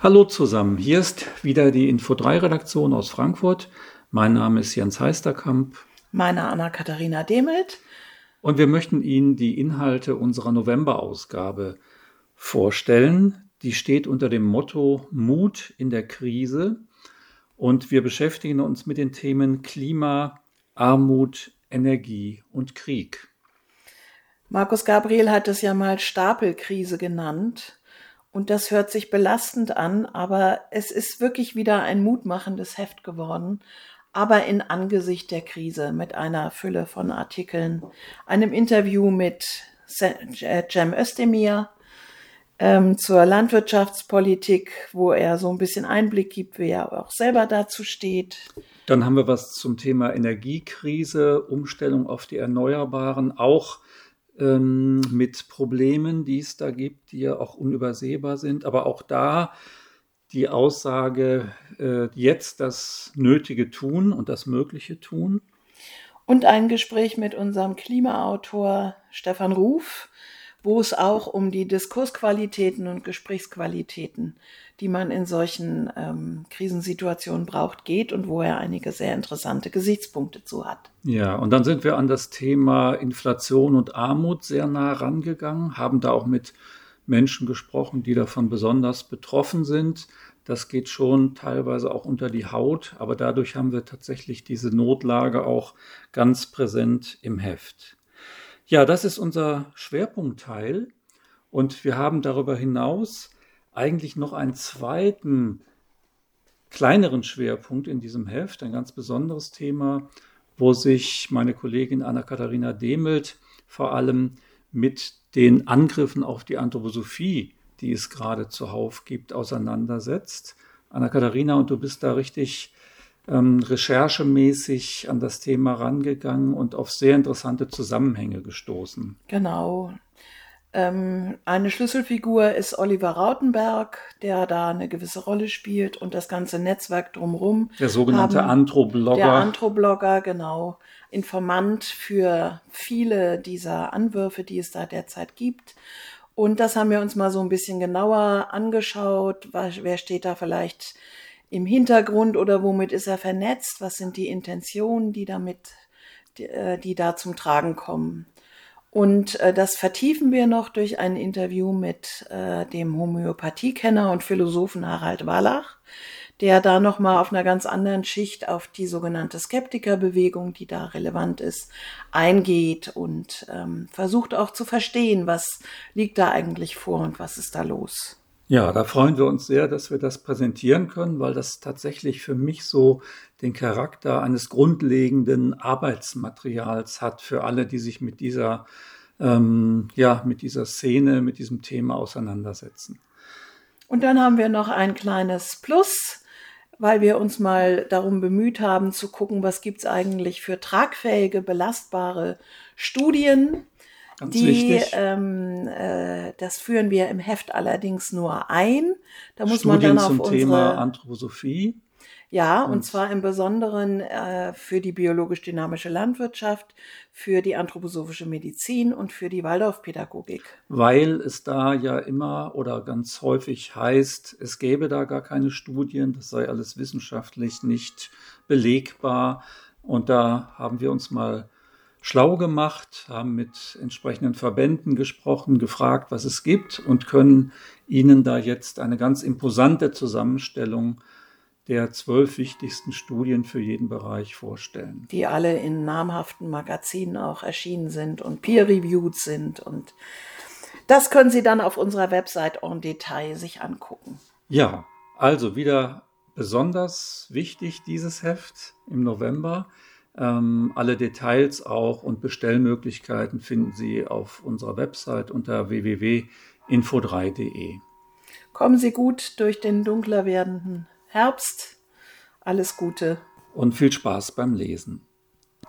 Hallo zusammen, hier ist wieder die Info3-Redaktion aus Frankfurt. Mein Name ist Jens Heisterkamp. Meine Anna-Katharina Demelt. Und wir möchten Ihnen die Inhalte unserer November-Ausgabe vorstellen. Die steht unter dem Motto Mut in der Krise. Und wir beschäftigen uns mit den Themen Klima, Armut, Energie und Krieg. Markus Gabriel hat es ja mal Stapelkrise genannt. Und das hört sich belastend an, aber es ist wirklich wieder ein mutmachendes Heft geworden. Aber in Angesicht der Krise mit einer Fülle von Artikeln, einem Interview mit Cem Özdemir ähm, zur Landwirtschaftspolitik, wo er so ein bisschen Einblick gibt, wie er auch selber dazu steht. Dann haben wir was zum Thema Energiekrise, Umstellung auf die Erneuerbaren, auch ähm, mit Problemen, die es da gibt, die ja auch unübersehbar sind. Aber auch da die Aussage, äh, jetzt das Nötige tun und das Mögliche tun. Und ein Gespräch mit unserem Klimaautor Stefan Ruf, wo es auch um die Diskursqualitäten und Gesprächsqualitäten, die man in solchen ähm, Krisensituationen braucht, geht und wo er einige sehr interessante Gesichtspunkte zu hat. Ja, und dann sind wir an das Thema Inflation und Armut sehr nah rangegangen, haben da auch mit Menschen gesprochen, die davon besonders betroffen sind. Das geht schon teilweise auch unter die Haut, aber dadurch haben wir tatsächlich diese Notlage auch ganz präsent im Heft. Ja, das ist unser Schwerpunktteil. Und wir haben darüber hinaus eigentlich noch einen zweiten kleineren Schwerpunkt in diesem Heft, ein ganz besonderes Thema, wo sich meine Kollegin Anna-Katharina Demelt vor allem mit den Angriffen auf die Anthroposophie, die es gerade zuhauf gibt, auseinandersetzt. Anna-Katharina, und du bist da richtig ähm, recherchemäßig an das Thema rangegangen und auf sehr interessante Zusammenhänge gestoßen. Genau. Ähm, eine Schlüsselfigur ist Oliver Rautenberg, der da eine gewisse Rolle spielt und das ganze Netzwerk drumherum. Der sogenannte Anthroblogger. Der Anthroblogger, genau. Informant für viele dieser Anwürfe, die es da derzeit gibt. Und das haben wir uns mal so ein bisschen genauer angeschaut. Wer steht da vielleicht im Hintergrund oder womit ist er vernetzt? Was sind die Intentionen, die damit, die, äh, die da zum Tragen kommen? Und äh, das vertiefen wir noch durch ein Interview mit äh, dem Homöopathiekenner und Philosophen Harald Wallach, der da nochmal auf einer ganz anderen Schicht auf die sogenannte Skeptikerbewegung, die da relevant ist, eingeht und ähm, versucht auch zu verstehen, was liegt da eigentlich vor und was ist da los. Ja, da freuen wir uns sehr, dass wir das präsentieren können, weil das tatsächlich für mich so den Charakter eines grundlegenden Arbeitsmaterials hat für alle, die sich mit dieser, ähm, ja, mit dieser Szene, mit diesem Thema auseinandersetzen. Und dann haben wir noch ein kleines Plus, weil wir uns mal darum bemüht haben zu gucken, was gibt's eigentlich für tragfähige, belastbare Studien Ganz die, ähm, äh, das führen wir im Heft allerdings nur ein. Da muss Studien man dann auf zum unsere, Thema Anthroposophie. Ja, und, und zwar im Besonderen äh, für die biologisch-dynamische Landwirtschaft, für die anthroposophische Medizin und für die Waldorfpädagogik. Weil es da ja immer oder ganz häufig heißt, es gäbe da gar keine Studien, das sei alles wissenschaftlich nicht belegbar. Und da haben wir uns mal schlau gemacht, haben mit entsprechenden Verbänden gesprochen, gefragt, was es gibt und können Ihnen da jetzt eine ganz imposante Zusammenstellung der zwölf wichtigsten Studien für jeden Bereich vorstellen. Die alle in namhaften Magazinen auch erschienen sind und peer-reviewed sind. Und das können Sie dann auf unserer Website en Detail sich angucken. Ja, also wieder besonders wichtig dieses Heft im November. Ähm, alle Details auch und Bestellmöglichkeiten finden Sie auf unserer Website unter www.info3.de. Kommen Sie gut durch den dunkler werdenden Herbst. Alles Gute. Und viel Spaß beim Lesen.